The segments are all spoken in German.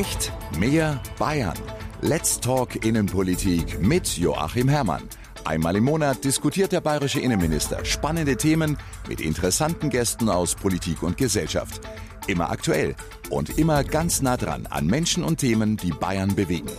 Echt mehr Bayern. Let's Talk Innenpolitik mit Joachim Herrmann. Einmal im Monat diskutiert der bayerische Innenminister spannende Themen mit interessanten Gästen aus Politik und Gesellschaft. Immer aktuell und immer ganz nah dran an Menschen und Themen, die Bayern bewegen.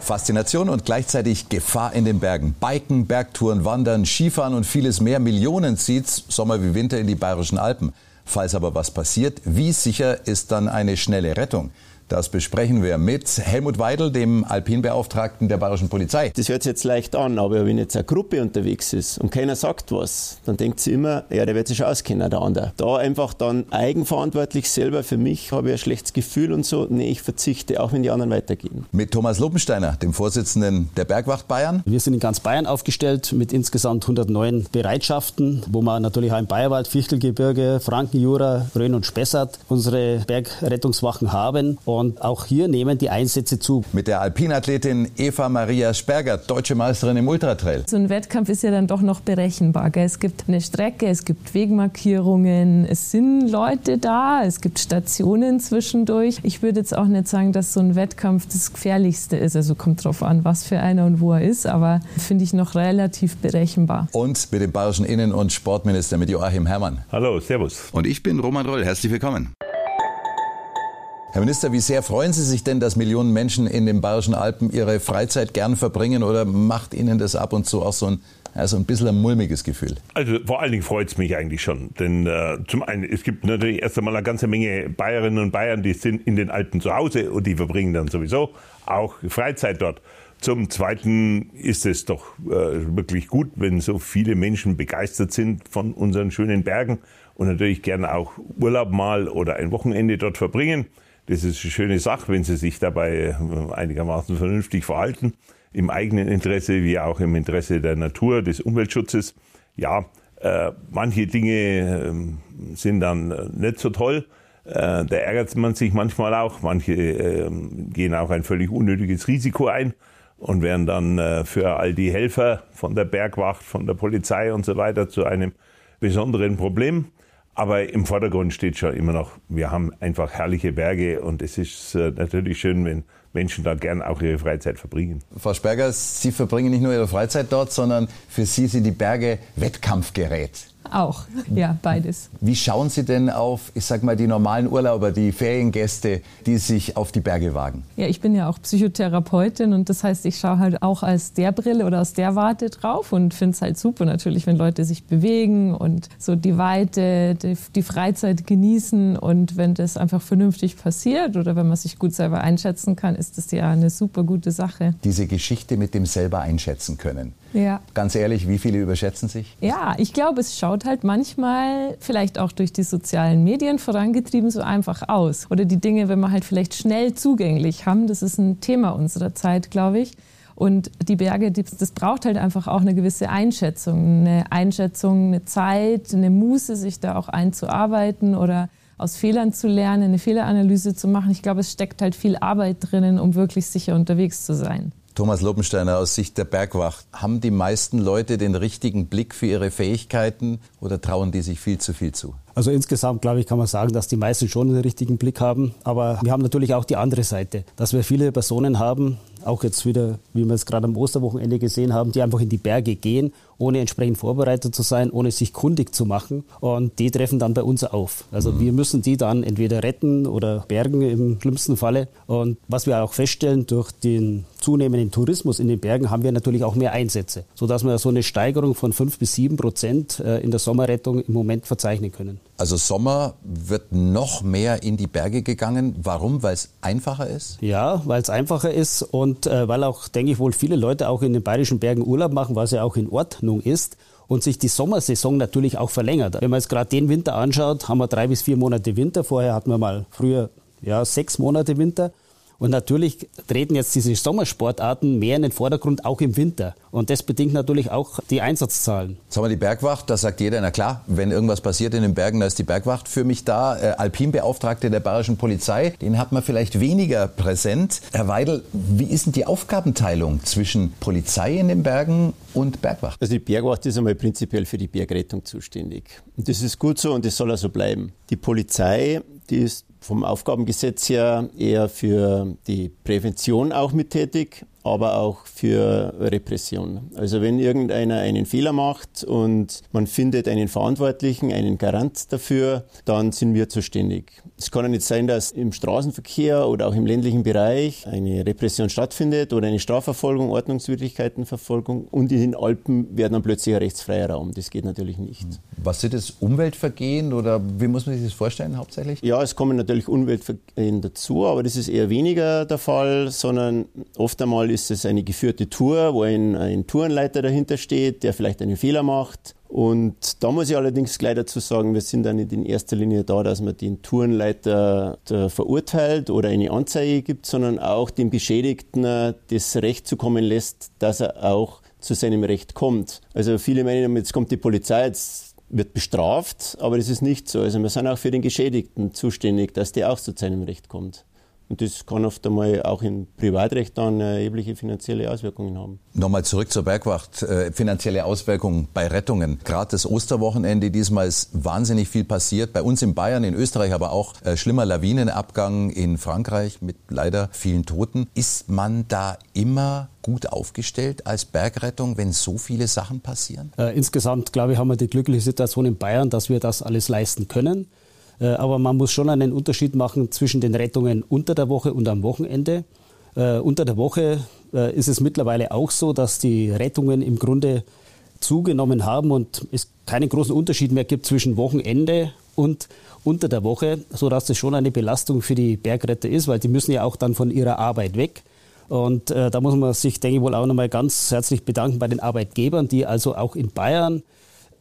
Faszination und gleichzeitig Gefahr in den Bergen. Biken, Bergtouren, Wandern, Skifahren und vieles mehr. Millionen zieht's Sommer wie Winter in die bayerischen Alpen. Falls aber was passiert, wie sicher ist dann eine schnelle Rettung? Das besprechen wir mit Helmut Weidel, dem Alpinbeauftragten der Bayerischen Polizei. Das hört sich jetzt leicht an, aber wenn jetzt eine Gruppe unterwegs ist und keiner sagt was, dann denkt sie immer, ja, der wird sich auskennen, der andere. Da einfach dann eigenverantwortlich selber für mich habe ich ein schlechtes Gefühl und so, nee, ich verzichte, auch wenn die anderen weitergehen. Mit Thomas Lopensteiner, dem Vorsitzenden der Bergwacht Bayern. Wir sind in ganz Bayern aufgestellt mit insgesamt 109 Bereitschaften, wo man natürlich auch im Bayerwald, Fichtelgebirge, Frankenjura, Rhön und Spessart unsere Bergrettungswachen haben. Und und auch hier nehmen die Einsätze zu. Mit der Alpinathletin Eva Maria Sperger, deutsche Meisterin im Ultratrail. So ein Wettkampf ist ja dann doch noch berechenbar. Es gibt eine Strecke, es gibt Wegmarkierungen, es sind Leute da, es gibt Stationen zwischendurch. Ich würde jetzt auch nicht sagen, dass so ein Wettkampf das Gefährlichste ist. Also kommt drauf an, was für einer und wo er ist, aber finde ich noch relativ berechenbar. Und mit dem bayerischen Innen- und Sportminister, mit Joachim Herrmann. Hallo, Servus. Und ich bin Roman Roll. Herzlich willkommen. Herr Minister, wie sehr freuen Sie sich denn, dass Millionen Menschen in den Bayerischen Alpen ihre Freizeit gern verbringen oder macht Ihnen das ab und zu auch so ein, also ein bisschen ein mulmiges Gefühl? Also vor allen Dingen freut es mich eigentlich schon. Denn äh, zum einen, es gibt natürlich erst einmal eine ganze Menge Bayerinnen und Bayern, die sind in den Alpen zu Hause und die verbringen dann sowieso auch Freizeit dort. Zum Zweiten ist es doch äh, wirklich gut, wenn so viele Menschen begeistert sind von unseren schönen Bergen und natürlich gerne auch Urlaub mal oder ein Wochenende dort verbringen. Das ist eine schöne Sache, wenn sie sich dabei äh, einigermaßen vernünftig verhalten, im eigenen Interesse wie auch im Interesse der Natur, des Umweltschutzes. Ja, äh, manche Dinge äh, sind dann äh, nicht so toll. Äh, da ärgert man sich manchmal auch. Manche ähm, gehen auch ein völlig unnötiges Risiko ein und werden dann für all die Helfer von der Bergwacht, von der Polizei und so weiter zu einem besonderen Problem. Aber im Vordergrund steht schon immer noch, wir haben einfach herrliche Berge und es ist äh, natürlich schön, wenn Menschen da gern auch ihre Freizeit verbringen. Frau Sperger, Sie verbringen nicht nur Ihre Freizeit dort, sondern für Sie sind die Berge Wettkampfgerät. Auch, ja, beides. Wie schauen Sie denn auf, ich sag mal, die normalen Urlauber, die Feriengäste, die sich auf die Berge wagen? Ja, ich bin ja auch Psychotherapeutin und das heißt, ich schaue halt auch aus der Brille oder aus der Warte drauf und finde es halt super natürlich, wenn Leute sich bewegen und so die Weite, die, die Freizeit genießen und wenn das einfach vernünftig passiert oder wenn man sich gut selber einschätzen kann, ist das ja eine super gute Sache. Diese Geschichte mit dem selber einschätzen können. Ja. Ganz ehrlich, wie viele überschätzen sich? Ja, ich glaube, es schaut halt manchmal vielleicht auch durch die sozialen Medien vorangetrieben so einfach aus. Oder die Dinge, wenn wir halt vielleicht schnell zugänglich haben, das ist ein Thema unserer Zeit, glaube ich. Und die Berge, das braucht halt einfach auch eine gewisse Einschätzung, eine Einschätzung, eine Zeit, eine Muße, sich da auch einzuarbeiten oder aus Fehlern zu lernen, eine Fehleranalyse zu machen. Ich glaube, es steckt halt viel Arbeit drinnen, um wirklich sicher unterwegs zu sein. Thomas Lopensteiner aus Sicht der Bergwacht. Haben die meisten Leute den richtigen Blick für ihre Fähigkeiten oder trauen die sich viel zu viel zu? Also insgesamt, glaube ich, kann man sagen, dass die meisten schon den richtigen Blick haben. Aber wir haben natürlich auch die andere Seite, dass wir viele Personen haben, auch jetzt wieder, wie wir es gerade am Osterwochenende gesehen haben, die einfach in die Berge gehen, ohne entsprechend vorbereitet zu sein, ohne sich kundig zu machen. Und die treffen dann bei uns auf. Also mhm. wir müssen die dann entweder retten oder bergen im schlimmsten Falle. Und was wir auch feststellen, durch den zunehmenden Tourismus in den Bergen haben wir natürlich auch mehr Einsätze, sodass wir so eine Steigerung von fünf bis sieben Prozent äh, in der Sommerrettung im Moment verzeichnen können. Also Sommer wird noch mehr in die Berge gegangen. Warum? Weil es einfacher ist? Ja, weil es einfacher ist und äh, weil auch, denke ich wohl, viele Leute auch in den bayerischen Bergen Urlaub machen, was ja auch in Ordnung ist und sich die Sommersaison natürlich auch verlängert. Wenn man jetzt gerade den Winter anschaut, haben wir drei bis vier Monate Winter. Vorher hatten wir mal früher ja, sechs Monate Winter. Und natürlich treten jetzt diese Sommersportarten mehr in den Vordergrund, auch im Winter. Und das bedingt natürlich auch die Einsatzzahlen. Jetzt haben wir die Bergwacht, da sagt jeder, na klar, wenn irgendwas passiert in den Bergen, da ist die Bergwacht für mich da. Äh, Alpinbeauftragte der Bayerischen Polizei, den hat man vielleicht weniger präsent. Herr Weidel, wie ist denn die Aufgabenteilung zwischen Polizei in den Bergen und Bergwacht? Also die Bergwacht ist einmal prinzipiell für die Bergrettung zuständig. Und das ist gut so und das soll auch so bleiben. Die Polizei, die ist vom Aufgabengesetz her eher für die Prävention auch mit tätig aber auch für Repression. Also wenn irgendeiner einen Fehler macht und man findet einen Verantwortlichen, einen Garant dafür, dann sind wir zuständig. Es kann ja nicht sein, dass im Straßenverkehr oder auch im ländlichen Bereich eine Repression stattfindet oder eine Strafverfolgung, Ordnungswidrigkeitenverfolgung und in den Alpen werden dann plötzlich ein rechtsfreier Raum. Das geht natürlich nicht. Was sind das? Umweltvergehen oder wie muss man sich das vorstellen hauptsächlich? Ja, es kommen natürlich Umweltvergehen dazu, aber das ist eher weniger der Fall, sondern oft einmal ist es eine geführte Tour, wo ein, ein Tourenleiter dahinter steht, der vielleicht einen Fehler macht. Und da muss ich allerdings gleich dazu sagen, wir sind da nicht in erster Linie da, dass man den Tourenleiter verurteilt oder eine Anzeige gibt, sondern auch dem Beschädigten das Recht zukommen lässt, dass er auch zu seinem Recht kommt. Also viele meinen, jetzt kommt die Polizei, jetzt wird bestraft, aber das ist nicht so. Also wir sind auch für den Geschädigten zuständig, dass der auch zu seinem Recht kommt. Und das kann oft einmal auch im Privatrecht dann erhebliche finanzielle Auswirkungen haben. Nochmal zurück zur Bergwacht. Äh, finanzielle Auswirkungen bei Rettungen. Gerade das Osterwochenende, diesmal ist wahnsinnig viel passiert. Bei uns in Bayern, in Österreich, aber auch äh, schlimmer Lawinenabgang in Frankreich mit leider vielen Toten. Ist man da immer gut aufgestellt als Bergrettung, wenn so viele Sachen passieren? Äh, insgesamt, glaube ich, haben wir die glückliche Situation in Bayern, dass wir das alles leisten können. Äh, aber man muss schon einen Unterschied machen zwischen den Rettungen unter der Woche und am Wochenende. Äh, unter der Woche äh, ist es mittlerweile auch so, dass die Rettungen im Grunde zugenommen haben und es keinen großen Unterschied mehr gibt zwischen Wochenende und unter der Woche, sodass das schon eine Belastung für die Bergretter ist, weil die müssen ja auch dann von ihrer Arbeit weg. Und äh, da muss man sich, denke ich, wohl auch nochmal ganz herzlich bedanken bei den Arbeitgebern, die also auch in Bayern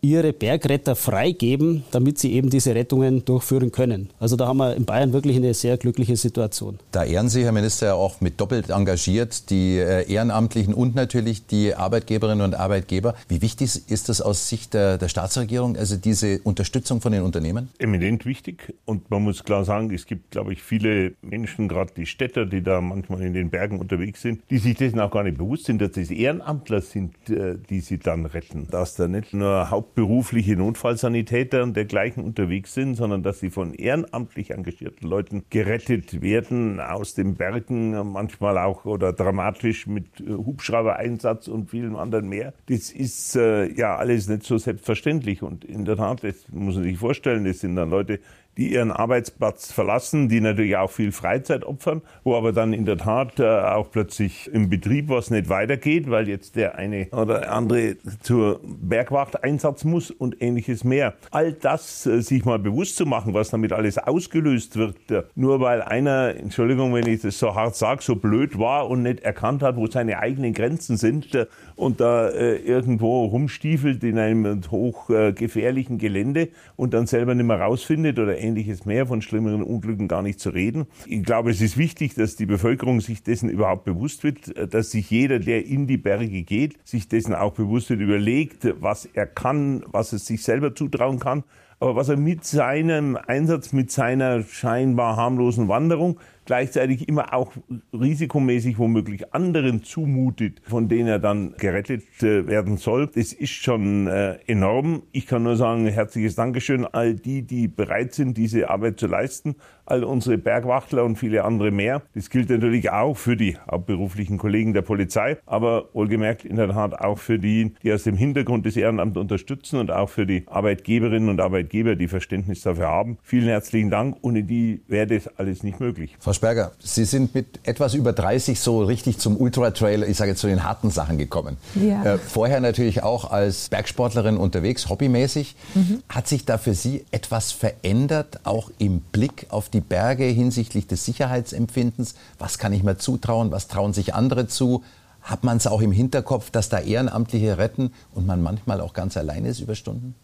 ihre Bergretter freigeben, damit sie eben diese Rettungen durchführen können. Also da haben wir in Bayern wirklich eine sehr glückliche Situation. Da ehren Sie, Herr Minister, auch mit doppelt engagiert, die äh, Ehrenamtlichen und natürlich die Arbeitgeberinnen und Arbeitgeber. Wie wichtig ist das aus Sicht der, der Staatsregierung, also diese Unterstützung von den Unternehmen? Eminent wichtig. Und man muss klar sagen, es gibt, glaube ich, viele Menschen, gerade die Städter, die da manchmal in den Bergen unterwegs sind, die sich dessen auch gar nicht bewusst sind, dass es Ehrenamtler sind, äh, die sie dann retten. Dass da nicht nur Haupt hauptberufliche Notfallsanitäter und dergleichen unterwegs sind, sondern dass sie von ehrenamtlich engagierten Leuten gerettet werden aus den Bergen, manchmal auch oder dramatisch mit äh, Hubschrauber-Einsatz und vielen anderen mehr. Das ist äh, ja alles nicht so selbstverständlich und in der Tat, das muss man sich vorstellen, das sind dann Leute, die ihren Arbeitsplatz verlassen, die natürlich auch viel Freizeit opfern, wo aber dann in der Tat äh, auch plötzlich im Betrieb was nicht weitergeht, weil jetzt der eine oder andere zur Bergwacht Einsatz muss und ähnliches mehr. All das äh, sich mal bewusst zu machen, was damit alles ausgelöst wird, äh, nur weil einer, Entschuldigung, wenn ich das so hart sage, so blöd war und nicht erkannt hat, wo seine eigenen Grenzen sind und da irgendwo rumstiefelt in einem hochgefährlichen Gelände und dann selber nicht mehr rausfindet oder ähnliches mehr, von schlimmeren Unglücken gar nicht zu reden. Ich glaube, es ist wichtig, dass die Bevölkerung sich dessen überhaupt bewusst wird, dass sich jeder, der in die Berge geht, sich dessen auch bewusst wird, überlegt, was er kann, was er sich selber zutrauen kann, aber was er mit seinem Einsatz, mit seiner scheinbar harmlosen Wanderung gleichzeitig immer auch risikomäßig womöglich anderen zumutet, von denen er dann gerettet äh, werden soll. Das ist schon äh, enorm. Ich kann nur sagen, herzliches Dankeschön all die, die bereit sind, diese Arbeit zu leisten, all unsere Bergwachtler und viele andere mehr. Das gilt natürlich auch für die hauptberuflichen Kollegen der Polizei, aber wohlgemerkt in der Tat auch für die, die aus dem Hintergrund das Ehrenamt unterstützen und auch für die Arbeitgeberinnen und Arbeitgeber, die Verständnis dafür haben. Vielen herzlichen Dank. Ohne die wäre das alles nicht möglich. Frau Sperger, Sie sind mit etwas über 30 so richtig zum Ultra-Trail, ich sage jetzt zu den harten Sachen gekommen. Ja. Äh, vorher natürlich auch als Bergsportlerin unterwegs, hobbymäßig. Mhm. Hat sich da für Sie etwas verändert, auch im Blick auf die Berge hinsichtlich des Sicherheitsempfindens? Was kann ich mir zutrauen? Was trauen sich andere zu? Hat man es auch im Hinterkopf, dass da Ehrenamtliche retten und man manchmal auch ganz allein ist über Stunden?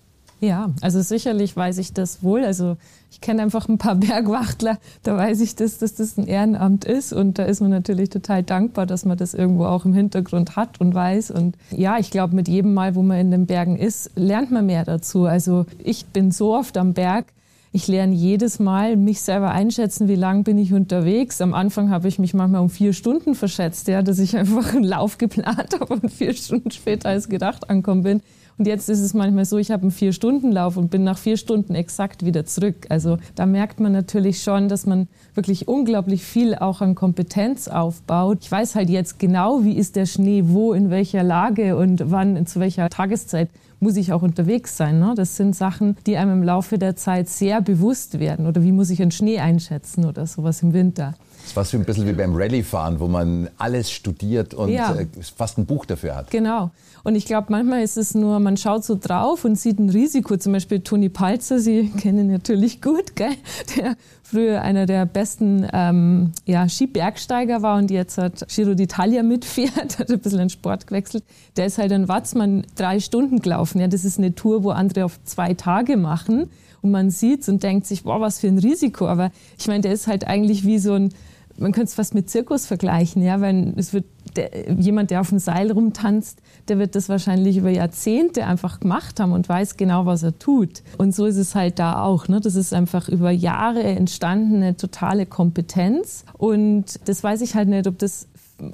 Ja, also sicherlich weiß ich das wohl. Also ich kenne einfach ein paar Bergwachtler, da weiß ich, dass, dass das ein Ehrenamt ist und da ist man natürlich total dankbar, dass man das irgendwo auch im Hintergrund hat und weiß. Und ja, ich glaube, mit jedem Mal, wo man in den Bergen ist, lernt man mehr dazu. Also ich bin so oft am Berg, ich lerne jedes Mal mich selber einschätzen, wie lang bin ich unterwegs. Am Anfang habe ich mich manchmal um vier Stunden verschätzt, ja, dass ich einfach einen Lauf geplant habe und vier Stunden später als gedacht ankommen bin. Und jetzt ist es manchmal so, ich habe einen Vier-Stunden-Lauf und bin nach vier Stunden exakt wieder zurück. Also da merkt man natürlich schon, dass man wirklich unglaublich viel auch an Kompetenz aufbaut. Ich weiß halt jetzt genau, wie ist der Schnee, wo, in welcher Lage und wann, zu welcher Tageszeit muss ich auch unterwegs sein. Ne? Das sind Sachen, die einem im Laufe der Zeit sehr bewusst werden. Oder wie muss ich einen Schnee einschätzen oder sowas im Winter. Das ist fast ein bisschen wie beim Rallye-Fahren, wo man alles studiert und ja. Äh, fast ein Buch dafür hat. Genau. Und ich glaube, manchmal ist es nur, man schaut so drauf und sieht ein Risiko. Zum Beispiel Toni Palzer, Sie kennen ihn natürlich gut, gell? der früher einer der besten ähm, ja, Skibergsteiger war und jetzt hat Giro d'Italia mitfährt, hat ein bisschen den Sport gewechselt. Der ist halt in Watzmann drei Stunden gelaufen. Ja, das ist eine Tour, wo andere auf zwei Tage machen. Und man sieht es und denkt sich, boah, was für ein Risiko. Aber ich meine, der ist halt eigentlich wie so ein man könnte es fast mit Zirkus vergleichen, ja, weil es wird der, jemand, der auf dem Seil rumtanzt, der wird das wahrscheinlich über Jahrzehnte einfach gemacht haben und weiß genau, was er tut. Und so ist es halt da auch. Ne? Das ist einfach über Jahre entstandene totale Kompetenz. Und das weiß ich halt nicht, ob das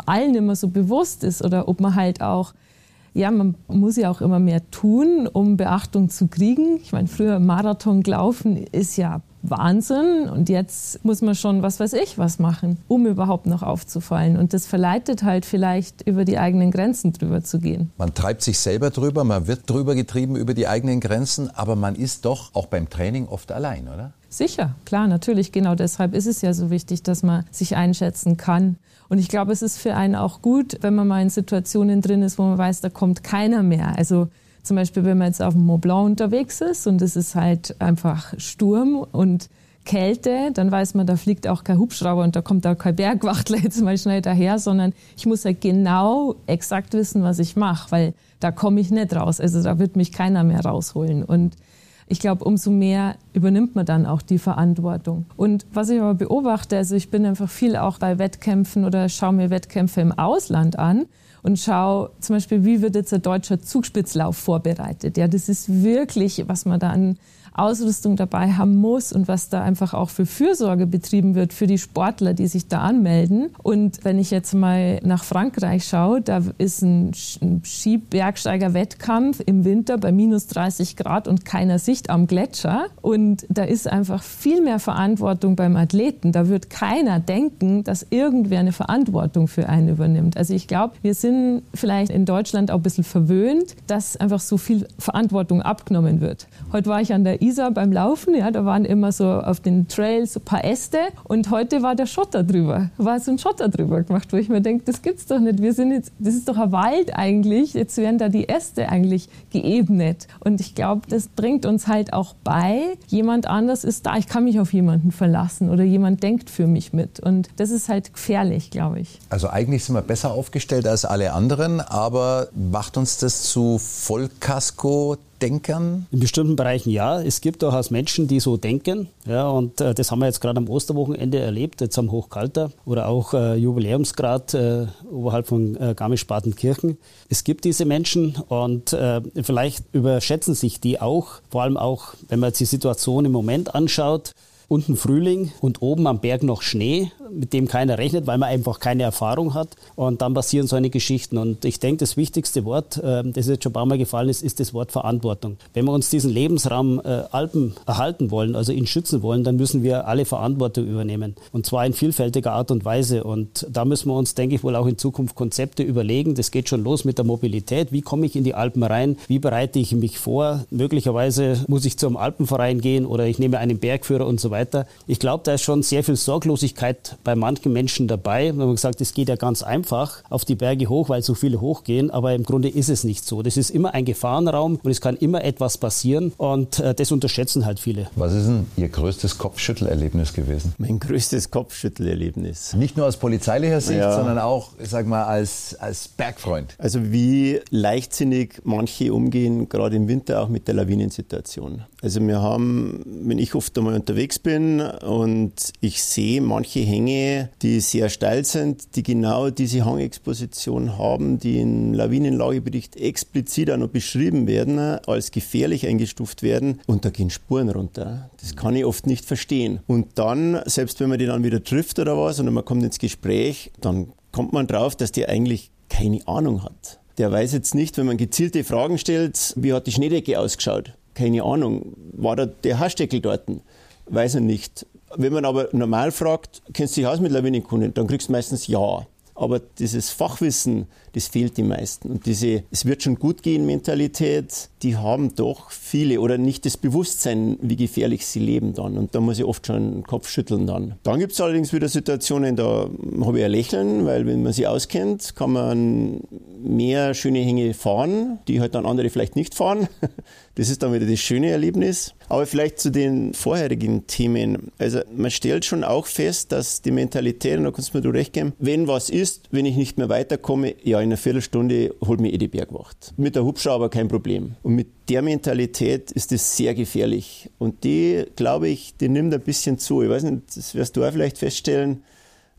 allen immer so bewusst ist oder ob man halt auch ja, man muss ja auch immer mehr tun, um Beachtung zu kriegen. Ich meine, früher Marathon gelaufen ist ja Wahnsinn und jetzt muss man schon, was weiß ich, was machen, um überhaupt noch aufzufallen. Und das verleitet halt vielleicht über die eigenen Grenzen drüber zu gehen. Man treibt sich selber drüber, man wird drüber getrieben über die eigenen Grenzen, aber man ist doch auch beim Training oft allein, oder? Sicher, klar, natürlich. Genau deshalb ist es ja so wichtig, dass man sich einschätzen kann. Und ich glaube, es ist für einen auch gut, wenn man mal in Situationen drin ist, wo man weiß, da kommt keiner mehr. Also zum Beispiel, wenn man jetzt auf dem Mont Blanc unterwegs ist und es ist halt einfach Sturm und Kälte, dann weiß man, da fliegt auch kein Hubschrauber und da kommt auch kein Bergwachtler jetzt mal schnell daher, sondern ich muss halt genau exakt wissen, was ich mache, weil da komme ich nicht raus. Also da wird mich keiner mehr rausholen. Und ich glaube, umso mehr übernimmt man dann auch die Verantwortung. Und was ich aber beobachte, also ich bin einfach viel auch bei Wettkämpfen oder schaue mir Wettkämpfe im Ausland an und schaue zum Beispiel, wie wird jetzt ein deutscher Zugspitzlauf vorbereitet. Ja, das ist wirklich, was man da an Ausrüstung dabei haben muss und was da einfach auch für Fürsorge betrieben wird für die Sportler, die sich da anmelden. Und wenn ich jetzt mal nach Frankreich schaue, da ist ein Skibergsteiger-Wettkampf im Winter bei minus 30 Grad und keiner Sicht am Gletscher. Und da ist einfach viel mehr Verantwortung beim Athleten. Da wird keiner denken, dass irgendwer eine Verantwortung für einen übernimmt. Also ich glaube, wir sind vielleicht in Deutschland auch ein bisschen verwöhnt, dass einfach so viel Verantwortung abgenommen wird. Heute war ich an der Isar beim Laufen, ja, da waren immer so auf den Trails ein paar Äste und heute war der Schotter drüber, war so ein Schotter drüber gemacht, wo ich mir denke, das gibt's doch nicht. Wir sind jetzt, das ist doch ein Wald eigentlich, jetzt werden da die Äste eigentlich geebnet. Und ich glaube, das bringt uns halt auch bei, jemand anders ist da, ich kann mich auf jemanden verlassen oder jemand denkt für mich mit. Und das ist halt gefährlich, glaube ich. Also eigentlich sind wir besser aufgestellt als alle anderen, aber macht uns das zu Vollkasko Denkern? In bestimmten Bereichen ja. Es gibt durchaus Menschen, die so denken. Ja, und äh, das haben wir jetzt gerade am Osterwochenende erlebt, jetzt am Hochkalter oder auch äh, Jubiläumsgrad äh, oberhalb von äh, Garmisch-Partenkirchen. Es gibt diese Menschen und äh, vielleicht überschätzen sich die auch, vor allem auch, wenn man jetzt die Situation im Moment anschaut unten Frühling und oben am Berg noch Schnee, mit dem keiner rechnet, weil man einfach keine Erfahrung hat. Und dann passieren so eine Geschichten. Und ich denke, das wichtigste Wort, ähm, das jetzt schon ein paar Mal gefallen ist, ist das Wort Verantwortung. Wenn wir uns diesen Lebensraum äh, Alpen erhalten wollen, also ihn schützen wollen, dann müssen wir alle Verantwortung übernehmen. Und zwar in vielfältiger Art und Weise. Und da müssen wir uns, denke ich, wohl auch in Zukunft Konzepte überlegen. Das geht schon los mit der Mobilität. Wie komme ich in die Alpen rein? Wie bereite ich mich vor? Möglicherweise muss ich zum Alpenverein gehen oder ich nehme einen Bergführer und so weiter weiter. Ich glaube, da ist schon sehr viel Sorglosigkeit bei manchen Menschen dabei. Wir haben gesagt, es geht ja ganz einfach auf die Berge hoch, weil so viele hochgehen, aber im Grunde ist es nicht so. Das ist immer ein Gefahrenraum und es kann immer etwas passieren und äh, das unterschätzen halt viele. Was ist denn Ihr größtes Kopfschüttelerlebnis gewesen? Mein größtes Kopfschüttelerlebnis. Nicht nur aus polizeilicher Sicht, ja. sondern auch, ich sag mal, als, als Bergfreund. Also wie leichtsinnig manche umgehen, gerade im Winter auch mit der Lawinensituation. Also wir haben, wenn ich oft einmal unterwegs bin und ich sehe manche Hänge, die sehr steil sind, die genau diese Hangexposition haben, die im Lawinenlagebericht explizit auch noch beschrieben werden, als gefährlich eingestuft werden und da gehen Spuren runter. Das kann ich oft nicht verstehen. Und dann, selbst wenn man die dann wieder trifft oder was und man kommt ins Gespräch, dann kommt man drauf, dass die eigentlich keine Ahnung hat Der weiß jetzt nicht, wenn man gezielte Fragen stellt, wie hat die Schneedecke ausgeschaut? Keine Ahnung. War da der Haarsteckel dort? Weiß er nicht. Wenn man aber normal fragt, kennst du dich aus mit Lawinenkunden, dann kriegst du meistens Ja. Aber dieses Fachwissen, das fehlt den meisten. Und diese Es wird schon gut gehen Mentalität, die haben doch viele oder nicht das Bewusstsein, wie gefährlich sie leben dann. Und da muss ich oft schon den Kopf schütteln dann. Dann gibt es allerdings wieder Situationen, da habe ich ein Lächeln, weil wenn man sie auskennt, kann man mehr schöne Hänge fahren, die halt dann andere vielleicht nicht fahren. Das ist dann wieder das schöne Erlebnis. Aber vielleicht zu den vorherigen Themen. Also man stellt schon auch fest, dass die Mentalität, und da kannst du mir du recht geben, wenn was ist, wenn ich nicht mehr weiterkomme, ja, in einer Viertelstunde holt mir eh die Bergwacht. Mit der Hubschrauber kein Problem. Und mit der Mentalität ist das sehr gefährlich. Und die, glaube ich, die nimmt ein bisschen zu. Ich weiß nicht, das wirst du auch vielleicht feststellen.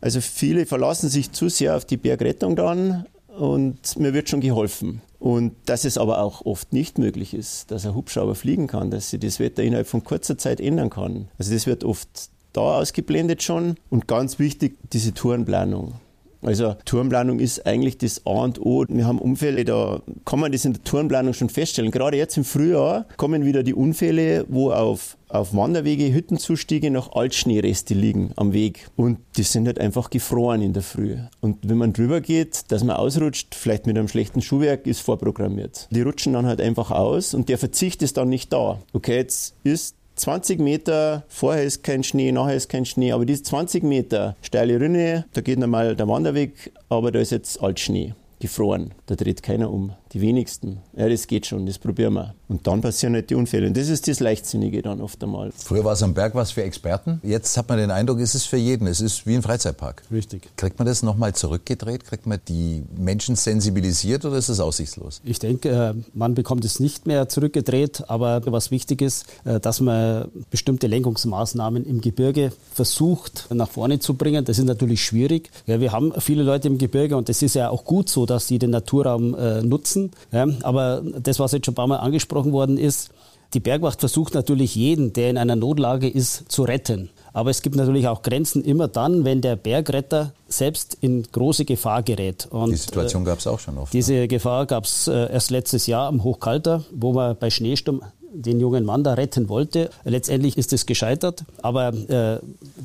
Also viele verlassen sich zu sehr auf die Bergrettung dann und mir wird schon geholfen. Und dass es aber auch oft nicht möglich ist, dass ein Hubschrauber fliegen kann, dass sich das Wetter innerhalb von kurzer Zeit ändern kann. Also das wird oft da ausgeblendet schon. Und ganz wichtig, diese Tourenplanung. Also Tourenplanung ist eigentlich das A und O. Wir haben Unfälle, da kann man das in der Tourenplanung schon feststellen. Gerade jetzt im Frühjahr kommen wieder die Unfälle, wo auf, auf Wanderwege Hüttenzustege noch Altschneereste liegen am Weg. Und die sind halt einfach gefroren in der Früh. Und wenn man drüber geht, dass man ausrutscht, vielleicht mit einem schlechten Schuhwerk, ist vorprogrammiert. Die rutschen dann halt einfach aus und der Verzicht ist dann nicht da. Okay, jetzt ist 20 Meter, vorher ist kein Schnee, nachher ist kein Schnee, aber diese 20 Meter steile Rinne, da geht normal der Wanderweg, aber da ist jetzt Altschnee, gefroren. Da dreht keiner um die wenigsten. Ja, das geht schon, das probieren wir. Und dann passieren halt die Unfälle. Und das ist das Leichtsinnige dann oft einmal. Früher war es am Berg was für Experten. Jetzt hat man den Eindruck, es ist für jeden. Es ist wie ein Freizeitpark. Richtig. Kriegt man das nochmal zurückgedreht? Kriegt man die Menschen sensibilisiert oder ist es aussichtslos? Ich denke, äh, man bekommt es nicht mehr zurückgedreht. Aber was wichtig ist, äh, dass man bestimmte Lenkungsmaßnahmen im Gebirge versucht nach vorne zu bringen. Das ist natürlich schwierig. wir haben viele Leute im Gebirge und es ist ja auch gut so, dass sie den Naturraum äh, nutzen. Ja, aber das, was jetzt schon ein paar Mal angesprochen worden ist, die Bergwacht versucht natürlich jeden, der in einer Notlage ist, zu retten. Aber es gibt natürlich auch Grenzen immer dann, wenn der Bergretter selbst in große Gefahr gerät. Und, die Situation gab es auch schon oft. Diese ne? Gefahr gab es äh, erst letztes Jahr am Hochkalter, wo man bei Schneesturm den jungen Mann da retten wollte. Letztendlich ist es gescheitert. Aber äh,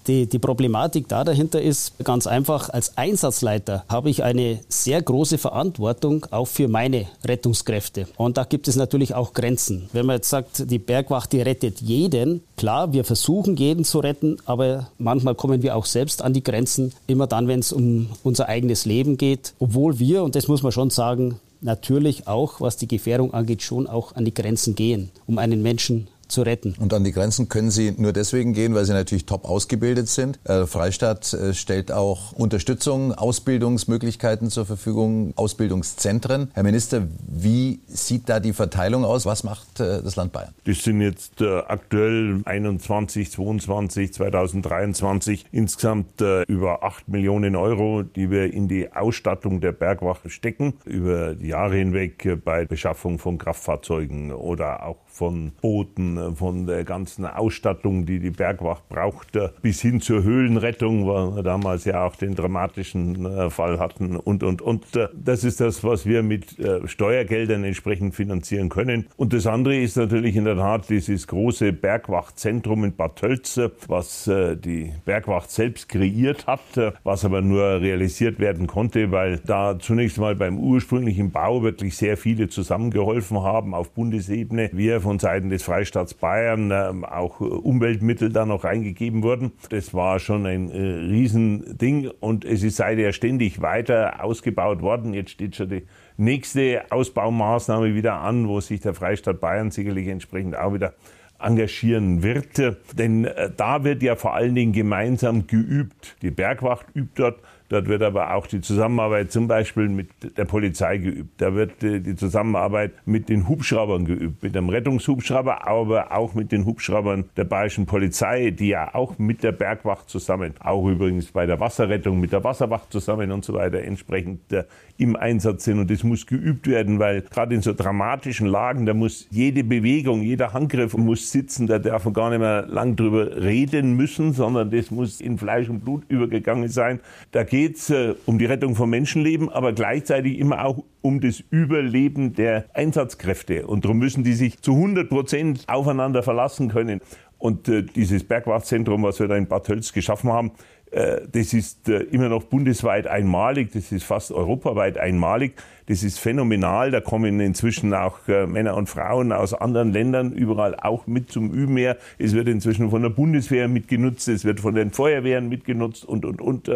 die, die Problematik da dahinter ist ganz einfach, als Einsatzleiter habe ich eine sehr große Verantwortung auch für meine Rettungskräfte. Und da gibt es natürlich auch Grenzen. Wenn man jetzt sagt, die Bergwacht, die rettet jeden, klar, wir versuchen jeden zu retten, aber manchmal kommen wir auch selbst an die Grenzen, immer dann, wenn es um unser eigenes Leben geht. Obwohl wir, und das muss man schon sagen, natürlich auch, was die Gefährdung angeht, schon auch an die Grenzen gehen, um einen Menschen zu retten. Und an die Grenzen können Sie nur deswegen gehen, weil Sie natürlich top ausgebildet sind. Äh, Freistaat äh, stellt auch Unterstützung, Ausbildungsmöglichkeiten zur Verfügung, Ausbildungszentren. Herr Minister, wie sieht da die Verteilung aus? Was macht äh, das Land Bayern? Das sind jetzt äh, aktuell 21, 22, 2023 insgesamt über 8 Millionen Euro, die wir in die Ausstattung der Bergwache stecken, über die Jahre hinweg bei Beschaffung von Kraftfahrzeugen oder auch von Booten, von der ganzen Ausstattung, die die Bergwacht brauchte, bis hin zur Höhlenrettung, weil wir damals ja auch den dramatischen äh, Fall hatten und, und, und. Äh, das ist das, was wir mit äh, Steuergeldern entsprechend finanzieren können. Und das andere ist natürlich in der Tat dieses große Bergwachtzentrum in Bad Tölze, was die Bergwacht selbst kreiert hat, was aber nur realisiert werden konnte, weil da zunächst mal beim ursprünglichen Bau wirklich sehr viele zusammengeholfen haben auf Bundesebene. Wir von Seiten des Freistaats Bayern äh, auch Umweltmittel da noch reingegeben wurden. Das war schon ein äh, Riesending und es ist seither ständig weiter ausgebaut worden. Jetzt steht schon die nächste Ausbaumaßnahme wieder an, wo sich der Freistaat Bayern sicherlich entsprechend auch wieder engagieren wird. Denn äh, da wird ja vor allen Dingen gemeinsam geübt. Die Bergwacht übt dort Dort wird aber auch die Zusammenarbeit zum Beispiel mit der Polizei geübt. Da wird die Zusammenarbeit mit den Hubschraubern geübt, mit dem Rettungshubschrauber, aber auch mit den Hubschraubern der bayerischen Polizei, die ja auch mit der Bergwacht zusammen, auch übrigens bei der Wasserrettung mit der Wasserwacht zusammen und so weiter entsprechend äh, im Einsatz sind. Und das muss geübt werden, weil gerade in so dramatischen Lagen, da muss jede Bewegung, jeder Handgriff muss sitzen. Da darf man gar nicht mehr lang drüber reden müssen, sondern das muss in Fleisch und Blut übergegangen sein. Da geht es äh, um die Rettung von Menschenleben, aber gleichzeitig immer auch um das Überleben der Einsatzkräfte. Und darum müssen die sich zu 100 Prozent aufeinander verlassen können. Und äh, dieses Bergwachtzentrum, was wir da in Bad Tölz geschaffen haben, äh, das ist äh, immer noch bundesweit einmalig, das ist fast europaweit einmalig. Das ist phänomenal. Da kommen inzwischen auch äh, Männer und Frauen aus anderen Ländern überall auch mit zum Üben her. Es wird inzwischen von der Bundeswehr mitgenutzt, es wird von den Feuerwehren mitgenutzt und, und, und.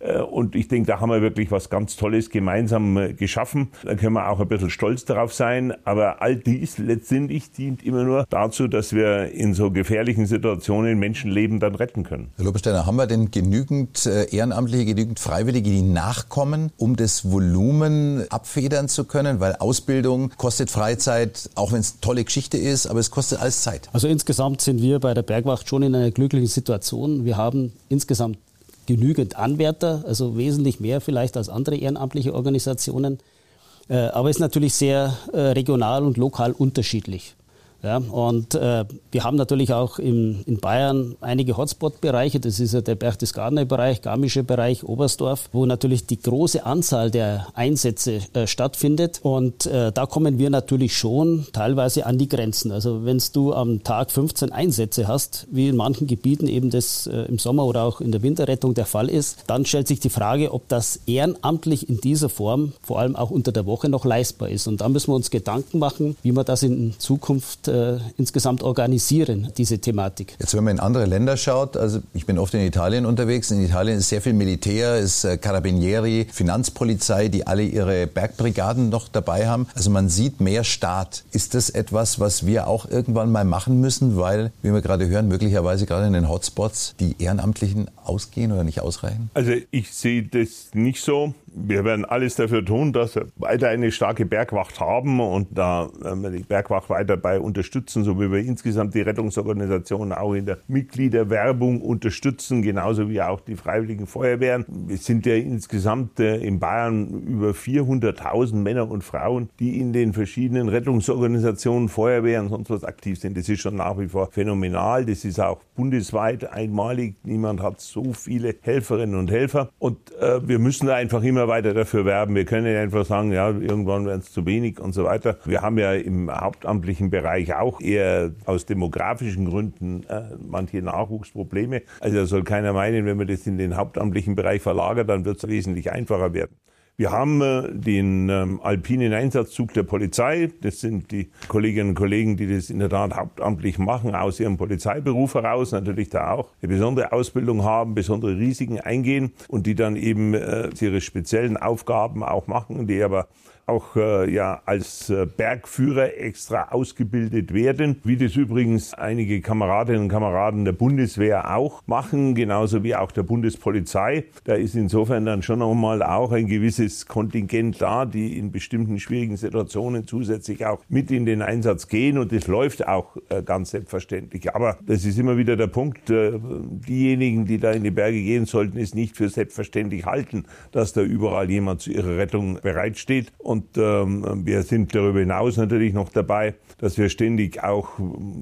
Äh, und ich denke, da haben wir wirklich was ganz Tolles gemeinsam äh, geschaffen. Da können wir auch ein bisschen stolz darauf sein. Aber all dies letztendlich dient immer nur dazu, dass wir in so gefährlichen Situationen Menschenleben dann retten können. Herr Lobensteiner, haben wir denn genügend äh, Ehrenamtliche, genügend Freiwillige, die nachkommen, um das Volumen abfedern zu können? Weil Ausbildung kostet Freizeit, auch wenn es eine tolle Geschichte ist, aber es kostet alles Zeit. Also insgesamt sind wir bei der Bergwacht schon in einer glücklichen Situation. Wir haben insgesamt genügend Anwärter, also wesentlich mehr vielleicht als andere ehrenamtliche Organisationen. Äh, aber ist natürlich sehr äh, regional und lokal unterschiedlich. Ja, und äh, wir haben natürlich auch im, in Bayern einige Hotspot-Bereiche. Das ist ja der Berchtesgadener-Bereich, Garmische Bereich, Oberstdorf, wo natürlich die große Anzahl der Einsätze äh, stattfindet. Und äh, da kommen wir natürlich schon teilweise an die Grenzen. Also wenn du am Tag 15 Einsätze hast, wie in manchen Gebieten eben das äh, im Sommer oder auch in der Winterrettung der Fall ist, dann stellt sich die Frage, ob das ehrenamtlich in dieser Form, vor allem auch unter der Woche, noch leistbar ist. Und da müssen wir uns Gedanken machen, wie wir das in Zukunft äh, insgesamt organisieren, diese Thematik. Jetzt, wenn man in andere Länder schaut, also ich bin oft in Italien unterwegs. In Italien ist sehr viel Militär, ist äh, Carabinieri, Finanzpolizei, die alle ihre Bergbrigaden noch dabei haben. Also man sieht mehr Staat. Ist das etwas, was wir auch irgendwann mal machen müssen, weil, wie wir gerade hören, möglicherweise gerade in den Hotspots die Ehrenamtlichen ausgehen oder nicht ausreichen? Also ich sehe das nicht so. Wir werden alles dafür tun, dass wir weiter eine starke Bergwacht haben und da werden wir die Bergwacht weiter bei unterstützen, so wie wir insgesamt die Rettungsorganisationen auch in der Mitgliederwerbung unterstützen, genauso wie auch die Freiwilligen Feuerwehren. Es sind ja insgesamt äh, in Bayern über 400.000 Männer und Frauen, die in den verschiedenen Rettungsorganisationen, Feuerwehren und sonst was aktiv sind. Das ist schon nach wie vor phänomenal. Das ist auch bundesweit einmalig. Niemand hat so viele Helferinnen und Helfer. Und äh, wir müssen da einfach immer immer weiter dafür werben. Wir können ja einfach sagen, ja, irgendwann werden es zu wenig und so weiter. Wir haben ja im hauptamtlichen Bereich auch eher aus demografischen Gründen äh, manche Nachwuchsprobleme. Also da soll keiner meinen, wenn man das in den hauptamtlichen Bereich verlagert, dann wird es wesentlich einfacher werden. Wir haben äh, den ähm, alpinen Einsatzzug der Polizei. Das sind die Kolleginnen und Kollegen, die das in der Tat hauptamtlich machen, aus ihrem Polizeiberuf heraus, natürlich da auch eine besondere Ausbildung haben, besondere Risiken eingehen und die dann eben äh, ihre speziellen Aufgaben auch machen, die aber auch äh, ja als äh, Bergführer extra ausgebildet werden, wie das übrigens einige Kameradinnen und Kameraden der Bundeswehr auch machen, genauso wie auch der Bundespolizei. Da ist insofern dann schon einmal auch ein gewisses Kontingent da, die in bestimmten schwierigen Situationen zusätzlich auch mit in den Einsatz gehen und das läuft auch äh, ganz selbstverständlich. Aber das ist immer wieder der Punkt, äh, diejenigen, die da in die Berge gehen sollten, es nicht für selbstverständlich halten, dass da überall jemand zu ihrer Rettung bereitsteht. Und und ähm, wir sind darüber hinaus natürlich noch dabei, dass wir ständig auch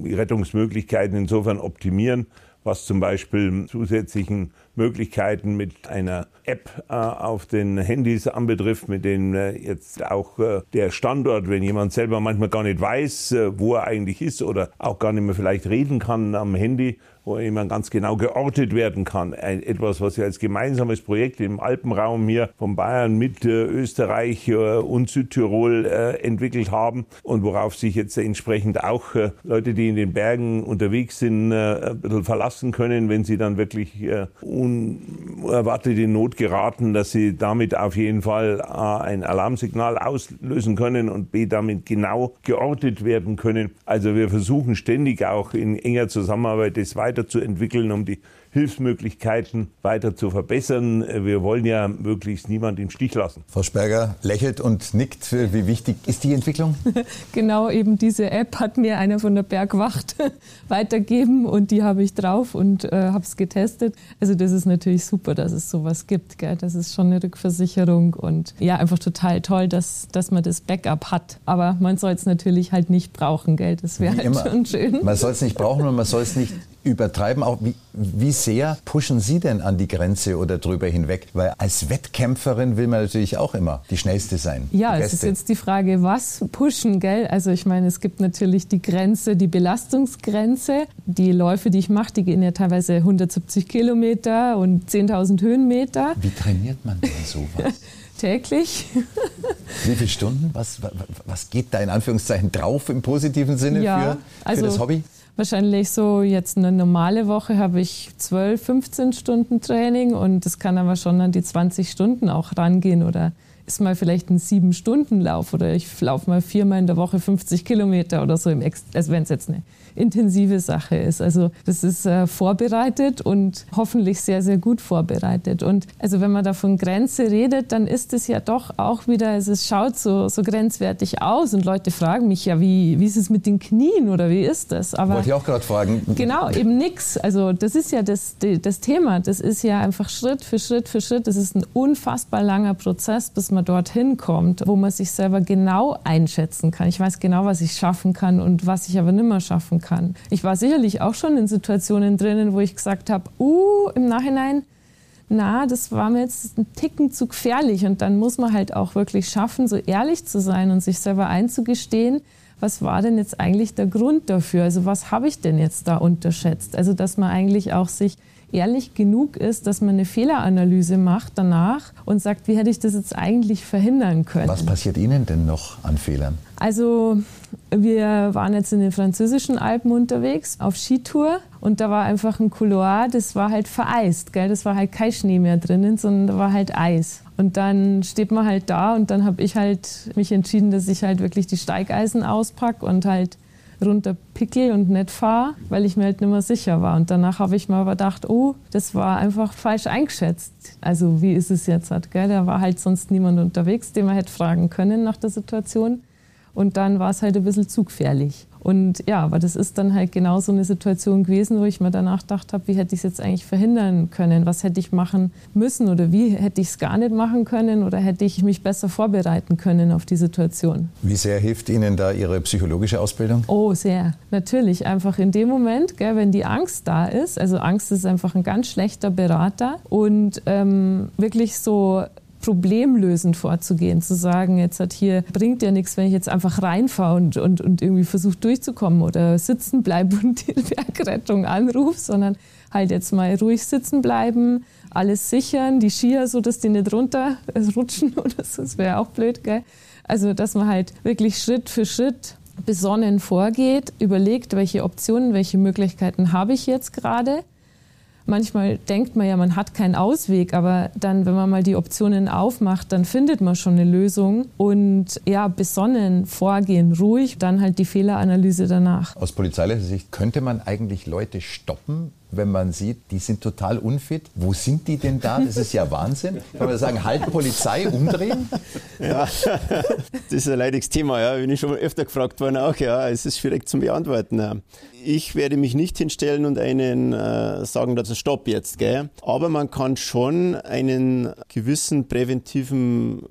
Rettungsmöglichkeiten insofern optimieren, was zum Beispiel zusätzlichen Möglichkeiten mit einer App äh, auf den Handys anbetrifft, mit denen äh, jetzt auch äh, der Standort, wenn jemand selber manchmal gar nicht weiß, äh, wo er eigentlich ist oder auch gar nicht mehr vielleicht reden kann am Handy, wo jemand ganz genau geortet werden kann. Ein, etwas, was wir als gemeinsames Projekt im Alpenraum hier von Bayern mit äh, Österreich äh, und Südtirol äh, entwickelt haben und worauf sich jetzt entsprechend auch äh, Leute, die in den Bergen unterwegs sind, äh, ein bisschen verlassen können, wenn sie dann wirklich äh, unerwartet in Not geraten, dass sie damit auf jeden Fall A, ein Alarmsignal auslösen können und B, damit genau geortet werden können. Also wir versuchen ständig auch in enger Zusammenarbeit das weiterzuentwickeln, um die Hilfsmöglichkeiten weiter zu verbessern. Wir wollen ja möglichst niemand im Stich lassen. Frau Sperger lächelt und nickt. Wie wichtig ist die Entwicklung? genau, eben diese App hat mir einer von der Bergwacht weitergeben und die habe ich drauf und äh, habe es getestet. Also das ist natürlich super, dass es sowas gibt. Gell? Das ist schon eine Rückversicherung und ja, einfach total toll, dass, dass man das Backup hat. Aber man soll es natürlich halt nicht brauchen, gell? Das wäre halt schon schön. Man soll es nicht brauchen und man soll es nicht übertreiben auch. Wie, wie sehr pushen Sie denn an die Grenze oder drüber hinweg? Weil als Wettkämpferin will man natürlich auch immer die Schnellste sein. Ja, es ist jetzt die Frage, was pushen, gell? Also ich meine, es gibt natürlich die Grenze, die Belastungsgrenze. Die Läufe, die ich mache, die gehen ja teilweise 170 Kilometer und 10.000 Höhenmeter. Wie trainiert man denn sowas? täglich. Wie viele Stunden? Was, was geht da in Anführungszeichen drauf im positiven Sinne ja, für, für also das Hobby? Wahrscheinlich so jetzt eine normale Woche habe ich 12, 15 Stunden Training und das kann aber schon an die 20 Stunden auch rangehen oder ist mal vielleicht ein 7-Stunden-Lauf oder ich laufe mal viermal in der Woche 50 Kilometer oder so, im Ex also wenn es jetzt eine intensive Sache ist. Also das ist äh, vorbereitet und hoffentlich sehr, sehr gut vorbereitet. Und also wenn man da von Grenze redet, dann ist es ja doch auch wieder, also es schaut so, so grenzwertig aus und Leute fragen mich ja, wie, wie ist es mit den Knien oder wie ist das? Aber Wollte ich auch gerade fragen. Genau, eben nichts. Also das ist ja das, das Thema. Das ist ja einfach Schritt für Schritt für Schritt. Das ist ein unfassbar langer Prozess, bis man dorthin kommt, wo man sich selber genau einschätzen kann. Ich weiß genau, was ich schaffen kann und was ich aber nicht mehr schaffen kann kann. Ich war sicherlich auch schon in Situationen drinnen, wo ich gesagt habe, uh, im Nachhinein, na, das war mir jetzt ein Ticken zu gefährlich. Und dann muss man halt auch wirklich schaffen, so ehrlich zu sein und sich selber einzugestehen, was war denn jetzt eigentlich der Grund dafür? Also was habe ich denn jetzt da unterschätzt? Also dass man eigentlich auch sich ehrlich genug ist, dass man eine Fehleranalyse macht danach und sagt, wie hätte ich das jetzt eigentlich verhindern können? Was passiert Ihnen denn noch an Fehlern? Also wir waren jetzt in den französischen Alpen unterwegs auf Skitour und da war einfach ein Couloir, das war halt vereist, gell? das war halt kein Schnee mehr drinnen, sondern da war halt Eis. Und dann steht man halt da und dann habe ich halt mich entschieden, dass ich halt wirklich die Steigeisen auspacke und halt runter pickel und nicht fahre, weil ich mir halt nicht mehr sicher war. Und danach habe ich mir aber gedacht, oh, das war einfach falsch eingeschätzt. Also wie ist es jetzt? Halt, gell? Da war halt sonst niemand unterwegs, den man hätte fragen können nach der Situation. Und dann war es halt ein bisschen zu gefährlich. Und ja, aber das ist dann halt genau so eine Situation gewesen, wo ich mir danach gedacht habe, wie hätte ich es jetzt eigentlich verhindern können? Was hätte ich machen müssen oder wie hätte ich es gar nicht machen können oder hätte ich mich besser vorbereiten können auf die Situation? Wie sehr hilft Ihnen da Ihre psychologische Ausbildung? Oh, sehr. Natürlich. Einfach in dem Moment, gell, wenn die Angst da ist, also Angst ist einfach ein ganz schlechter Berater und ähm, wirklich so problemlösend vorzugehen, zu sagen, jetzt hat hier, bringt ja nichts, wenn ich jetzt einfach reinfahre und, und, und irgendwie versuche durchzukommen oder sitzen bleibe und die Bergrettung anrufe, sondern halt jetzt mal ruhig sitzen bleiben, alles sichern, die Skier so, dass die nicht runterrutschen oder so, das wäre auch blöd, gell? Also, dass man halt wirklich Schritt für Schritt besonnen vorgeht, überlegt, welche Optionen, welche Möglichkeiten habe ich jetzt gerade manchmal denkt man ja, man hat keinen Ausweg, aber dann, wenn man mal die Optionen aufmacht, dann findet man schon eine Lösung und ja, besonnen vorgehen, ruhig, dann halt die Fehleranalyse danach. Aus polizeilicher Sicht könnte man eigentlich Leute stoppen, wenn man sieht, die sind total unfit. Wo sind die denn da? Das ist ja Wahnsinn. Kann man sagen, halt Polizei, umdrehen? Ja, das ist ein leidiges Thema. Ja. Bin ich schon öfter gefragt worden auch. Ja, es ist schwierig zu beantworten. Ich werde mich nicht hinstellen und einen äh, sagen, dazu Stopp jetzt. Gell? Aber man kann schon einen gewissen präventiven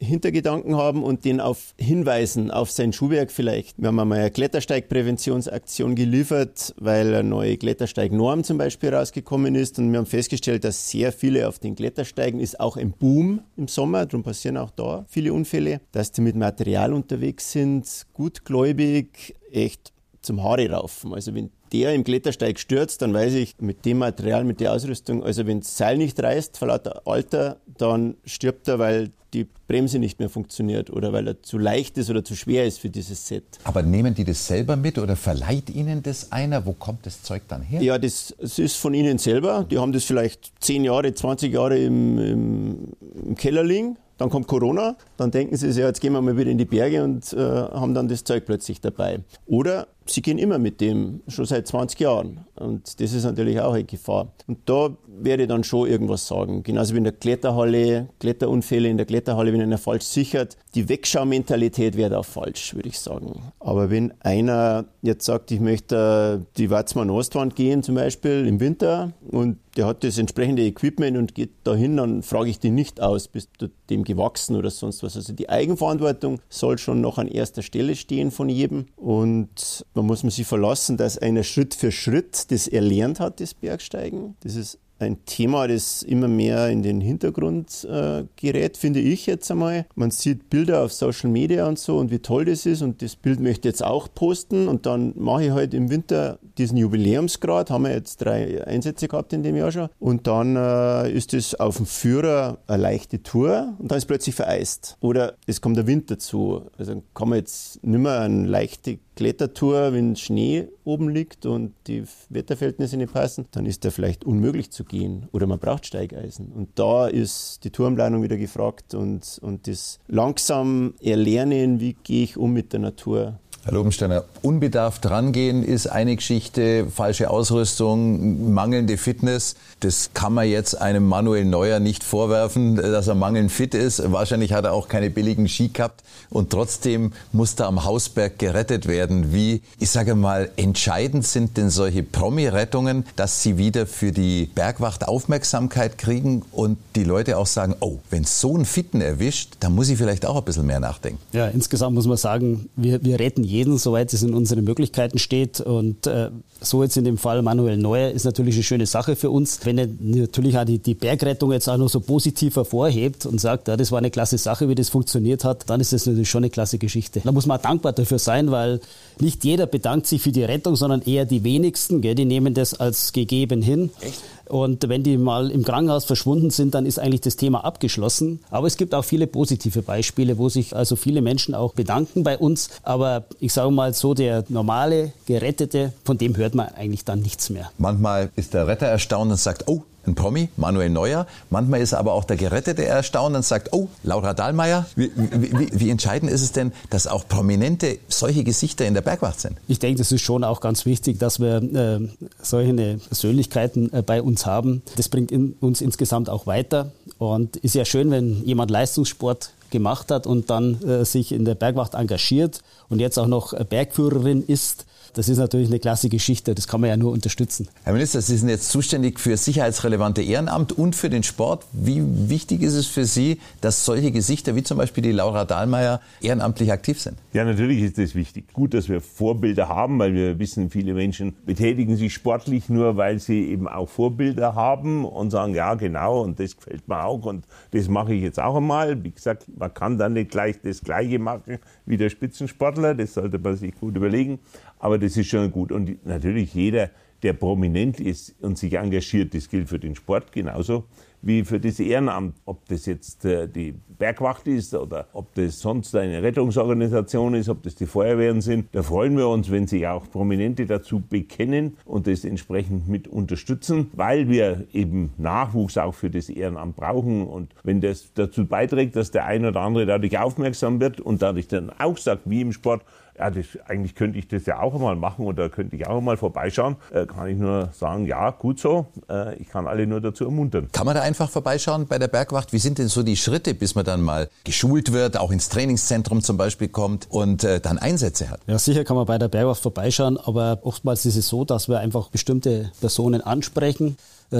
Hintergedanken haben und den auf hinweisen, auf sein Schuhwerk vielleicht. Wir haben einmal eine Klettersteigpräventionsaktion geliefert, weil eine neue Klettersteignorm zum Beispiel rausgekommen ist und wir haben festgestellt, dass sehr viele auf den Klettersteigen ist auch ein Boom im Sommer, darum passieren auch da viele Unfälle, dass die mit Material unterwegs sind, gutgläubig, echt zum Haare raufen. Also wenn der im Klettersteig stürzt, dann weiß ich, mit dem Material, mit der Ausrüstung, also wenn das Seil nicht reißt, vor lauter Alter, dann stirbt er, weil die Bremse nicht mehr funktioniert oder weil er zu leicht ist oder zu schwer ist für dieses Set. Aber nehmen die das selber mit oder verleiht ihnen das einer? Wo kommt das Zeug dann her? Ja, das, das ist von ihnen selber. Die haben das vielleicht 10 Jahre, 20 Jahre im, im, im Keller liegen dann kommt Corona, dann denken sie sich, ja, jetzt gehen wir mal wieder in die Berge und äh, haben dann das Zeug plötzlich dabei. Oder sie gehen immer mit dem, schon seit 20 Jahren. Und das ist natürlich auch eine Gefahr. Und da werde ich dann schon irgendwas sagen. Genauso wie in der Kletterhalle, Kletterunfälle in der Kletterhalle, wenn einer falsch sichert. Die Wegschaumentalität wäre auch falsch, würde ich sagen. Aber wenn einer jetzt sagt, ich möchte die Watzmann Ostwand gehen zum Beispiel im Winter und der hat das entsprechende Equipment und geht dahin, dann frage ich den nicht aus, bist du dem gewachsen oder sonst was. Also die Eigenverantwortung soll schon noch an erster Stelle stehen von jedem und man muss man sich verlassen, dass einer Schritt für Schritt das erlernt hat, das Bergsteigen. Das ist ein Thema, das immer mehr in den Hintergrund äh, gerät, finde ich jetzt einmal. Man sieht Bilder auf Social Media und so und wie toll das ist und das Bild möchte ich jetzt auch posten und dann mache ich halt im Winter diesen Jubiläumsgrad, haben wir jetzt drei Einsätze gehabt in dem Jahr schon und dann äh, ist es auf dem Führer eine leichte Tour und dann ist plötzlich vereist. Oder es kommt der Wind dazu. Also kann man jetzt nicht mehr eine leichte Klettertour, wenn Schnee oben liegt und die Wetterverhältnisse nicht passen, dann ist der vielleicht unmöglich zu gehen oder man braucht Steigeisen. Und da ist die Tourenplanung wieder gefragt und, und das langsam Erlernen, wie gehe ich um mit der Natur. Herr Lobensteiner, unbedarft rangehen ist eine Geschichte, falsche Ausrüstung, mangelnde Fitness. Das kann man jetzt einem Manuel Neuer nicht vorwerfen, dass er mangelnd fit ist. Wahrscheinlich hat er auch keine billigen Ski gehabt und trotzdem muss er am Hausberg gerettet werden. Wie, ich sage mal, entscheidend sind denn solche Promi-Rettungen, dass sie wieder für die Bergwacht Aufmerksamkeit kriegen und die Leute auch sagen, oh, wenn so einen Fitten erwischt, dann muss ich vielleicht auch ein bisschen mehr nachdenken. Ja, insgesamt muss man sagen, wir, wir retten jeden, soweit es in unseren Möglichkeiten steht. Und äh, so jetzt in dem Fall Manuel Neuer ist natürlich eine schöne Sache für uns. Wenn er natürlich auch die, die Bergrettung jetzt auch noch so positiv hervorhebt und sagt, ja, das war eine klasse Sache, wie das funktioniert hat, dann ist das natürlich schon eine klasse Geschichte. Da muss man auch dankbar dafür sein, weil nicht jeder bedankt sich für die Rettung, sondern eher die wenigsten. Gell? Die nehmen das als gegeben hin. Echt? Und wenn die mal im Krankenhaus verschwunden sind, dann ist eigentlich das Thema abgeschlossen. Aber es gibt auch viele positive Beispiele, wo sich also viele Menschen auch bedanken bei uns. Aber ich sage mal so, der normale Gerettete, von dem hört man eigentlich dann nichts mehr. Manchmal ist der Retter erstaunt und sagt, oh, ein Promi, Manuel Neuer. Manchmal ist aber auch der Gerettete erstaunt und sagt, oh, Laura Dahlmeier. Wie, wie, wie, entscheidend ist es denn, dass auch Prominente solche Gesichter in der Bergwacht sind? Ich denke, das ist schon auch ganz wichtig, dass wir äh, solche Persönlichkeiten äh, bei uns haben. Das bringt in, uns insgesamt auch weiter. Und ist ja schön, wenn jemand Leistungssport gemacht hat und dann äh, sich in der Bergwacht engagiert und jetzt auch noch Bergführerin ist das ist natürlich eine klasse Geschichte. Das kann man ja nur unterstützen. Herr Minister, Sie sind jetzt zuständig für sicherheitsrelevante Ehrenamt und für den Sport. Wie wichtig ist es für Sie, dass solche Gesichter wie zum Beispiel die Laura Dahlmeier ehrenamtlich aktiv sind? Ja, natürlich ist das wichtig. Gut, dass wir Vorbilder haben, weil wir wissen, viele Menschen betätigen sich sportlich nur, weil sie eben auch Vorbilder haben und sagen, ja, genau, und das gefällt mir auch und das mache ich jetzt auch einmal. Wie gesagt, man kann dann nicht gleich das Gleiche machen wie der Spitzensportler. Das sollte man sich gut überlegen. Aber das ist schon gut. Und natürlich jeder, der prominent ist und sich engagiert, das gilt für den Sport genauso wie für das Ehrenamt. Ob das jetzt äh, die Bergwacht ist oder ob das sonst eine Rettungsorganisation ist, ob das die Feuerwehren sind. Da freuen wir uns, wenn sich auch Prominente dazu bekennen und das entsprechend mit unterstützen, weil wir eben Nachwuchs auch für das Ehrenamt brauchen. Und wenn das dazu beiträgt, dass der ein oder andere dadurch aufmerksam wird und dadurch dann auch sagt, wie im Sport, ja, das, eigentlich könnte ich das ja auch mal machen oder könnte ich auch mal vorbeischauen, äh, kann ich nur sagen, ja, gut so. Äh, ich kann alle nur dazu ermuntern. Kann man da einfach vorbeischauen bei der Bergwacht? Wie sind denn so die Schritte, bis man dann mal geschult wird, auch ins Trainingszentrum zum Beispiel kommt und äh, dann Einsätze hat? Ja, sicher kann man bei der Bergwacht vorbeischauen, aber oftmals ist es so, dass wir einfach bestimmte Personen ansprechen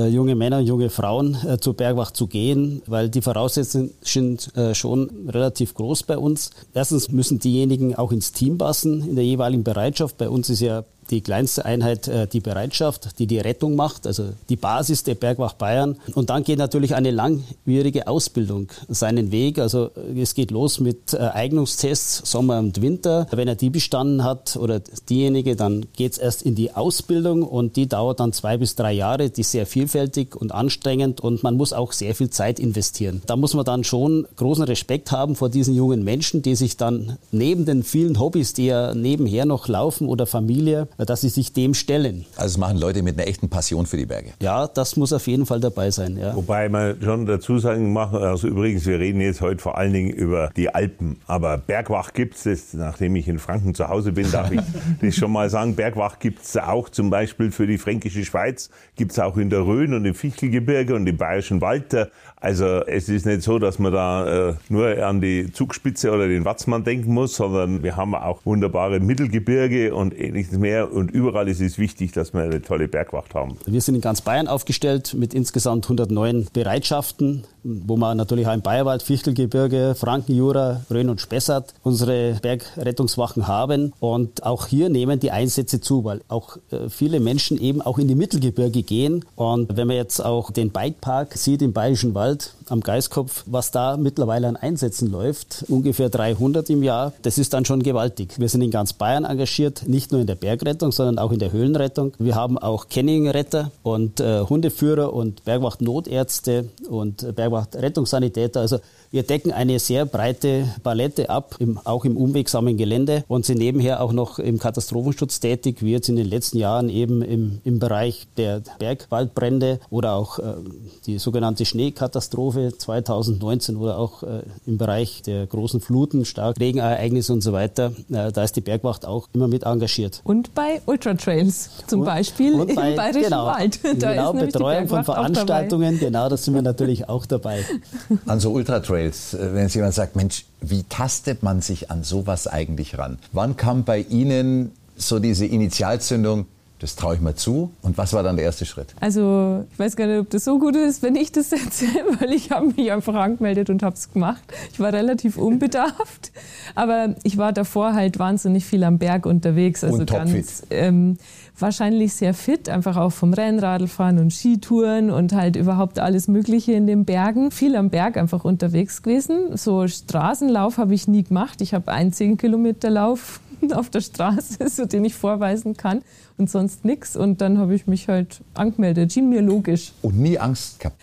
junge Männer, junge Frauen äh, zur Bergwacht zu gehen, weil die Voraussetzungen sind äh, schon relativ groß bei uns. Erstens müssen diejenigen auch ins Team passen in der jeweiligen Bereitschaft. Bei uns ist ja die kleinste Einheit äh, die Bereitschaft, die die Rettung macht, also die Basis der Bergwacht Bayern. Und dann geht natürlich eine langwierige Ausbildung seinen Weg. Also äh, es geht los mit äh, Eignungstests Sommer und Winter. Wenn er die bestanden hat oder diejenige, dann geht es erst in die Ausbildung und die dauert dann zwei bis drei Jahre. Die ist sehr vielfältig und anstrengend und man muss auch sehr viel Zeit investieren. Da muss man dann schon großen Respekt haben vor diesen jungen Menschen, die sich dann neben den vielen Hobbys, die ja nebenher noch laufen oder Familie, dass sie sich dem stellen. Also es machen Leute mit einer echten Passion für die Berge. Ja, das muss auf jeden Fall dabei sein. Ja. Wobei man schon dazu sagen machen, also übrigens, wir reden jetzt heute vor allen Dingen über die Alpen, aber Bergwach gibt es, nachdem ich in Franken zu Hause bin, darf ich das schon mal sagen, Bergwach gibt es auch zum Beispiel für die fränkische Schweiz, gibt es auch in der Rhön und im Fichtelgebirge und im Bayerischen Wald. Also es ist nicht so, dass man da äh, nur an die Zugspitze oder den Watzmann denken muss, sondern wir haben auch wunderbare Mittelgebirge und ähnliches mehr und überall ist es wichtig, dass wir eine tolle Bergwacht haben. Wir sind in ganz Bayern aufgestellt mit insgesamt 109 Bereitschaften wo man natürlich auch im Bayerwald, Fichtelgebirge, Frankenjura, Rhön und Spessart unsere Bergrettungswachen haben. Und auch hier nehmen die Einsätze zu, weil auch äh, viele Menschen eben auch in die Mittelgebirge gehen. Und wenn man jetzt auch den Bikepark sieht im Bayerischen Wald am Geiskopf, was da mittlerweile an Einsätzen läuft, ungefähr 300 im Jahr, das ist dann schon gewaltig. Wir sind in ganz Bayern engagiert, nicht nur in der Bergrettung, sondern auch in der Höhlenrettung. Wir haben auch Kenningretter und äh, Hundeführer und Bergwacht-Notärzte und Bergwacht-Rettungssanitäter. Also wir decken eine sehr breite Palette ab, im, auch im unwegsamen Gelände und sind nebenher auch noch im Katastrophenschutz tätig, wie jetzt in den letzten Jahren eben im, im Bereich der Bergwaldbrände oder auch äh, die sogenannte Schneekatastrophe 2019 oder auch äh, im Bereich der großen Fluten, Starkregenereignisse und so weiter. Äh, da ist die Bergwacht auch immer mit engagiert. Und bei Ultratrails zum und, Beispiel und bei, im Bayerischen genau, Wald. Da genau, Betreuung von Veranstaltungen, genau, da sind wir natürlich auch dabei. Also Ultratrails Trails, äh, wenn jetzt jemand sagt, Mensch, wie tastet man sich an sowas eigentlich ran? Wann kam bei Ihnen so diese Initialzündung, das traue ich mir zu. Und was war dann der erste Schritt? Also ich weiß gar nicht, ob das so gut ist, wenn ich das erzähle, weil ich habe mich einfach angemeldet und habe es gemacht. Ich war relativ unbedarft, aber ich war davor halt wahnsinnig viel am Berg unterwegs. Also und ganz ähm, wahrscheinlich sehr fit, einfach auch vom Rennradfahren und Skitouren und halt überhaupt alles Mögliche in den Bergen. Viel am Berg einfach unterwegs gewesen. So Straßenlauf habe ich nie gemacht. Ich habe einen 10 Kilometer Lauf auf der Straße, so den ich vorweisen kann und sonst nichts. Und dann habe ich mich halt angemeldet. Schien mir logisch. Und nie Angst gehabt?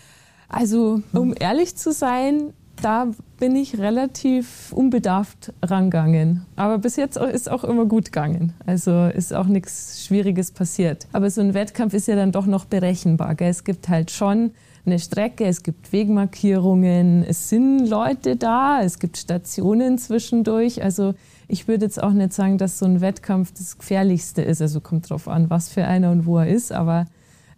Also, um ehrlich zu sein, da bin ich relativ unbedarft rangegangen. Aber bis jetzt ist auch immer gut gegangen. Also ist auch nichts Schwieriges passiert. Aber so ein Wettkampf ist ja dann doch noch berechenbar. Gell? Es gibt halt schon eine Strecke, es gibt Wegmarkierungen, es sind Leute da, es gibt Stationen zwischendurch. Also ich würde jetzt auch nicht sagen, dass so ein Wettkampf das Gefährlichste ist. Also kommt drauf an, was für einer und wo er ist, aber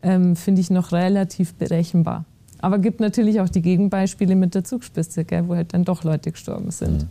ähm, finde ich noch relativ berechenbar. Aber gibt natürlich auch die Gegenbeispiele mit der Zugspitze, gell, wo halt dann doch Leute gestorben sind. Mhm.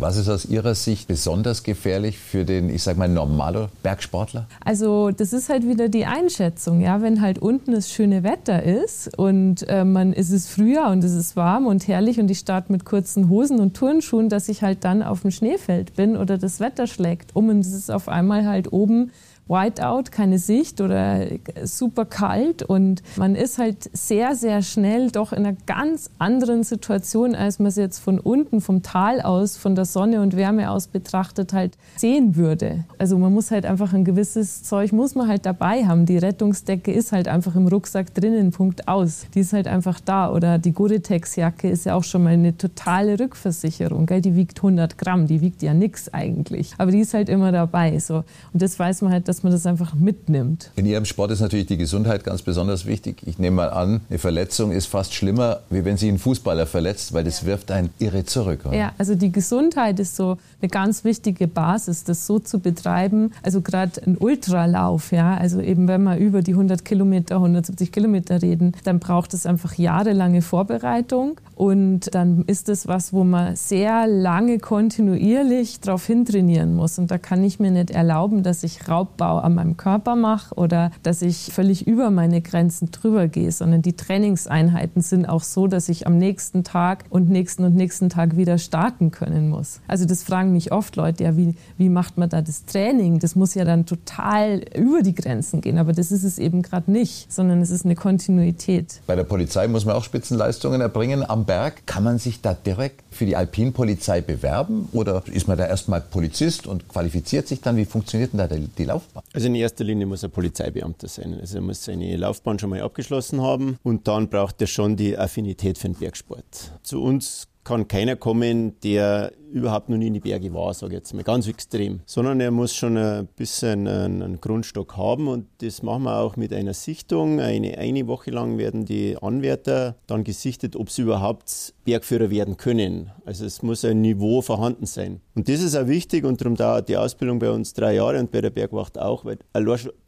Was ist aus Ihrer Sicht besonders gefährlich für den, ich sag mal, normalen Bergsportler? Also das ist halt wieder die Einschätzung, ja, wenn halt unten das schöne Wetter ist und äh, man ist es Frühjahr und es ist warm und herrlich und ich starte mit kurzen Hosen und Turnschuhen, dass ich halt dann auf dem Schneefeld bin oder das Wetter schlägt um und es ist auf einmal halt oben Whiteout, keine Sicht oder super kalt und man ist halt sehr, sehr schnell doch in einer ganz anderen Situation, als man es jetzt von unten, vom Tal aus, von der Sonne und Wärme aus betrachtet halt sehen würde. Also man muss halt einfach ein gewisses Zeug, muss man halt dabei haben. Die Rettungsdecke ist halt einfach im Rucksack drinnen, Punkt aus. Die ist halt einfach da. Oder die Gore-Tex-Jacke ist ja auch schon mal eine totale Rückversicherung. Gell? Die wiegt 100 Gramm, die wiegt ja nichts eigentlich. Aber die ist halt immer dabei. So. Und das weiß man halt, dass dass man das einfach mitnimmt. In Ihrem Sport ist natürlich die Gesundheit ganz besonders wichtig. Ich nehme mal an, eine Verletzung ist fast schlimmer, wie wenn Sie einen Fußballer verletzt, weil das wirft einen irre zurück. Oder? Ja, also die Gesundheit ist so eine ganz wichtige Basis, das so zu betreiben. Also gerade ein Ultralauf, ja, also eben wenn wir über die 100 Kilometer, 170 Kilometer reden, dann braucht es einfach jahrelange Vorbereitung. Und dann ist es was, wo man sehr lange kontinuierlich darauf hintrainieren muss. Und da kann ich mir nicht erlauben, dass ich Raubbau an meinem Körper mache oder dass ich völlig über meine Grenzen drüber gehe, sondern die Trainingseinheiten sind auch so, dass ich am nächsten Tag und nächsten und nächsten Tag wieder starten können muss. Also das fragen mich oft Leute, ja, wie, wie macht man da das Training? Das muss ja dann total über die Grenzen gehen, aber das ist es eben gerade nicht, sondern es ist eine Kontinuität. Bei der Polizei muss man auch Spitzenleistungen erbringen am Berg. Kann man sich da direkt für die Alpinpolizei bewerben oder ist man da erstmal Polizist und qualifiziert sich dann? Wie funktioniert denn da die Laufbahn? Also in erster Linie muss er Polizeibeamter sein. Also er muss seine Laufbahn schon mal abgeschlossen haben und dann braucht er schon die Affinität für den Bergsport. Zu uns kann keiner kommen, der überhaupt noch nie in die Berge war, sage ich jetzt mal, ganz extrem. Sondern er muss schon ein bisschen einen Grundstock haben und das machen wir auch mit einer Sichtung. Eine, eine Woche lang werden die Anwärter dann gesichtet, ob sie überhaupt Bergführer werden können. Also es muss ein Niveau vorhanden sein. Und das ist auch wichtig und darum dauert die Ausbildung bei uns drei Jahre und bei der Bergwacht auch, weil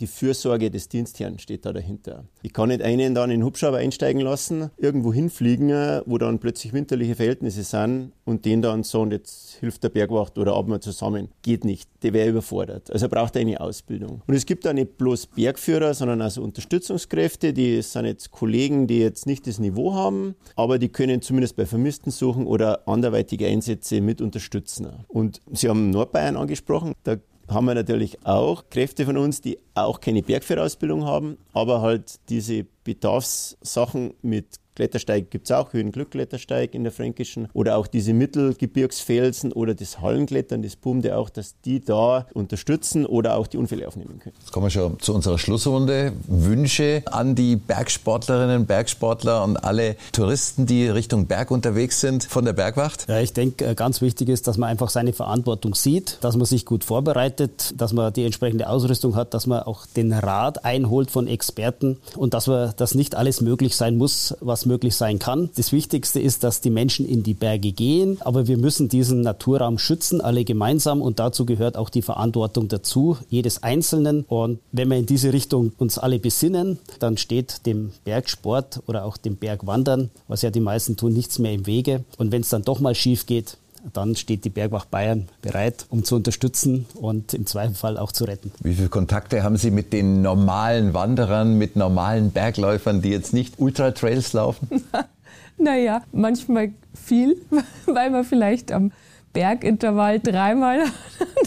die Fürsorge des Dienstherrn steht da dahinter. Ich kann nicht einen dann in den Hubschrauber einsteigen lassen, irgendwo hinfliegen, wo dann plötzlich winterliche Verhältnisse sind und den dann so, und jetzt hilft der Bergwacht oder mal zusammen. Geht nicht. Der wäre überfordert. Also er braucht eine Ausbildung. Und es gibt da nicht bloß Bergführer, sondern also Unterstützungskräfte, die sind jetzt Kollegen, die jetzt nicht das Niveau haben, aber die können zumindest bei Vermissten suchen oder anderweitige Einsätze mit unterstützen. Und Sie haben Nordbayern angesprochen. Da haben wir natürlich auch Kräfte von uns, die auch keine Bergführerausbildung haben, aber halt diese Bedarfssachen mit Klettersteig gibt es auch, Höhenglückklettersteig in der Fränkischen oder auch diese Mittelgebirgsfelsen oder das Hallenklettern, das Pumde auch, dass die da unterstützen oder auch die Unfälle aufnehmen können. Jetzt kommen wir schon zu unserer Schlussrunde. Wünsche an die Bergsportlerinnen, Bergsportler und alle Touristen, die Richtung Berg unterwegs sind von der Bergwacht? Ja, ich denke, äh, ganz wichtig ist, dass man einfach seine Verantwortung sieht, dass man sich gut vorbereitet, dass man die entsprechende Ausrüstung hat, dass man auch den Rat einholt von Experten und dass man, dass nicht alles möglich sein muss, was möglich sein kann. Das Wichtigste ist, dass die Menschen in die Berge gehen, aber wir müssen diesen Naturraum schützen, alle gemeinsam und dazu gehört auch die Verantwortung dazu, jedes Einzelnen. Und wenn wir in diese Richtung uns alle besinnen, dann steht dem Bergsport oder auch dem Bergwandern, was ja die meisten tun, nichts mehr im Wege. Und wenn es dann doch mal schief geht, dann steht die Bergwacht Bayern bereit, um zu unterstützen und im Zweifelsfall auch zu retten. Wie viele Kontakte haben Sie mit den normalen Wanderern, mit normalen Bergläufern, die jetzt nicht Ultra-Trails laufen? naja, manchmal viel, weil man vielleicht am Bergintervall dreimal an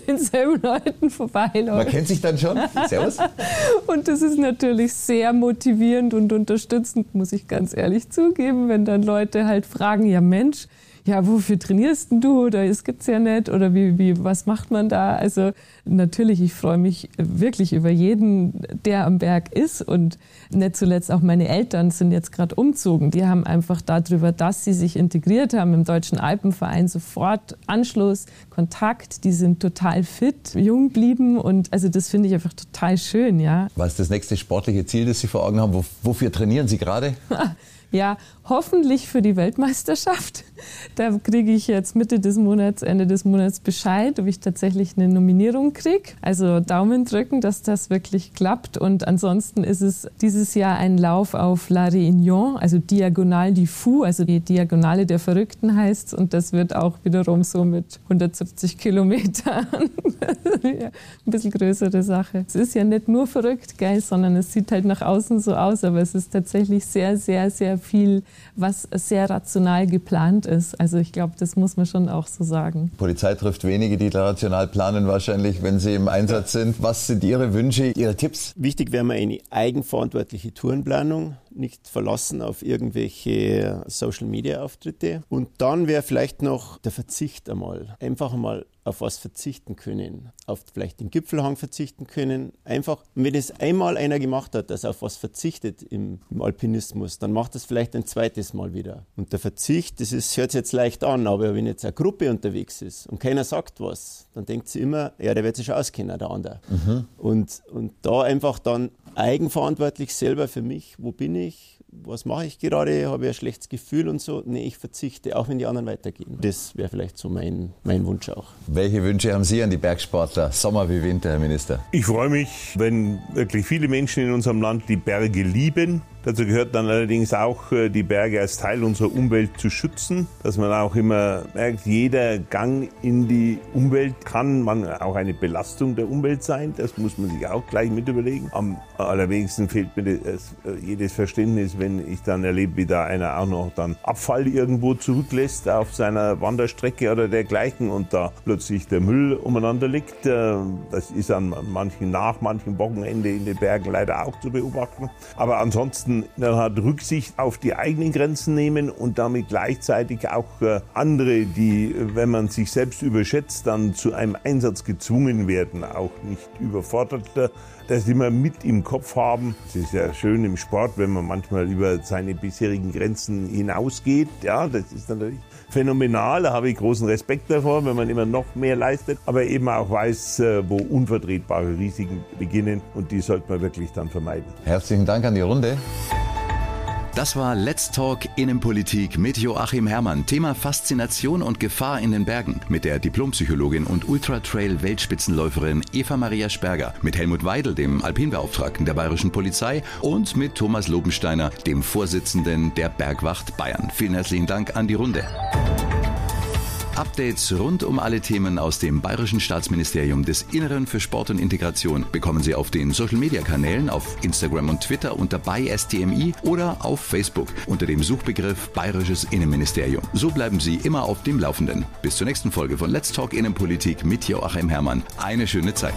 denselben Leuten vorbeiläuft. Man kennt sich dann schon. Servus. Und das ist natürlich sehr motivierend und unterstützend, muss ich ganz ehrlich zugeben, wenn dann Leute halt fragen, ja Mensch, ja, wofür trainierst denn du? Oder es gibt's ja nicht. Oder wie, wie, was macht man da? Also natürlich, ich freue mich wirklich über jeden, der am Berg ist. Und nicht zuletzt auch meine Eltern sind jetzt gerade umzogen. Die haben einfach darüber, dass sie sich integriert haben im Deutschen Alpenverein, sofort Anschluss, Kontakt. Die sind total fit, jung blieben. Und also das finde ich einfach total schön, ja. Was ist das nächste sportliche Ziel, das Sie vor Augen haben? Wofür trainieren Sie gerade? Ja, hoffentlich für die Weltmeisterschaft. Da kriege ich jetzt Mitte des Monats, Ende des Monats Bescheid, ob ich tatsächlich eine Nominierung kriege. Also Daumen drücken, dass das wirklich klappt. Und ansonsten ist es dieses Jahr ein Lauf auf La Réunion, also Diagonal du Fou, also die Diagonale der Verrückten heißt Und das wird auch wiederum so mit 170 Kilometern. Ein bisschen größere Sache. Es ist ja nicht nur verrückt, geil, sondern es sieht halt nach außen so aus, aber es ist tatsächlich sehr, sehr, sehr viel, was sehr rational geplant ist. Also ich glaube, das muss man schon auch so sagen. Die Polizei trifft wenige, die da rational planen, wahrscheinlich, wenn sie im Einsatz sind. Was sind Ihre Wünsche, Ihre Tipps? Wichtig wäre mir eine eigenverantwortliche Tourenplanung, nicht verlassen auf irgendwelche Social-Media-Auftritte. Und dann wäre vielleicht noch der Verzicht einmal. Einfach einmal auf was verzichten können, auf vielleicht den Gipfelhang verzichten können. Einfach, wenn es einmal einer gemacht hat, dass er auf was verzichtet im, im, Alpinismus, dann macht das vielleicht ein zweites Mal wieder. Und der Verzicht, das ist, hört sich jetzt leicht an, aber wenn jetzt eine Gruppe unterwegs ist und keiner sagt was, dann denkt sie immer, ja, der wird sich auskennen, der andere. Mhm. Und, und da einfach dann eigenverantwortlich selber für mich, wo bin ich, was mache ich gerade, habe ich ein schlechtes Gefühl und so. Nee, ich verzichte, auch wenn die anderen weitergehen. Das wäre vielleicht so mein, mein Wunsch auch. Welche Wünsche haben Sie an die Bergsportler, Sommer wie Winter, Herr Minister? Ich freue mich, wenn wirklich viele Menschen in unserem Land die Berge lieben Dazu gehört dann allerdings auch, äh, die Berge als Teil unserer Umwelt zu schützen, dass man auch immer merkt, jeder Gang in die Umwelt kann man auch eine Belastung der Umwelt sein. Das muss man sich auch gleich mit überlegen. Am allerwenigsten fehlt mir das, äh, jedes Verständnis, wenn ich dann erlebe, wie da einer auch noch dann Abfall irgendwo zurücklässt auf seiner Wanderstrecke oder dergleichen und da plötzlich der Müll umeinander liegt. Äh, das ist an manchen, nach manchen Wochenende in den Bergen leider auch zu beobachten. Aber ansonsten müssen hat Rücksicht auf die eigenen Grenzen nehmen und damit gleichzeitig auch äh, andere, die, wenn man sich selbst überschätzt, dann zu einem Einsatz gezwungen werden, auch nicht überfordert das immer mit im Kopf haben. Es ist ja schön im Sport, wenn man manchmal über seine bisherigen Grenzen hinausgeht. Ja, das ist natürlich phänomenal. Da habe ich großen Respekt davor, wenn man immer noch mehr leistet, aber eben auch weiß, äh, wo unvertretbare Risiken beginnen und die sollte man wirklich dann vermeiden. Herzlichen Dank an die Runde. Das war Let's Talk Innenpolitik mit Joachim Herrmann. Thema Faszination und Gefahr in den Bergen mit der Diplompsychologin und Ultra-Trail-Weltspitzenläuferin Eva Maria Sperger, mit Helmut Weidel, dem Alpinbeauftragten der Bayerischen Polizei und mit Thomas Lobensteiner, dem Vorsitzenden der Bergwacht Bayern. Vielen herzlichen Dank an die Runde. Updates rund um alle Themen aus dem Bayerischen Staatsministerium des Inneren für Sport und Integration bekommen Sie auf den Social Media Kanälen auf Instagram und Twitter unter BaySTMI oder auf Facebook unter dem Suchbegriff Bayerisches Innenministerium. So bleiben Sie immer auf dem Laufenden. Bis zur nächsten Folge von Let's Talk Innenpolitik mit Joachim Herrmann. Eine schöne Zeit.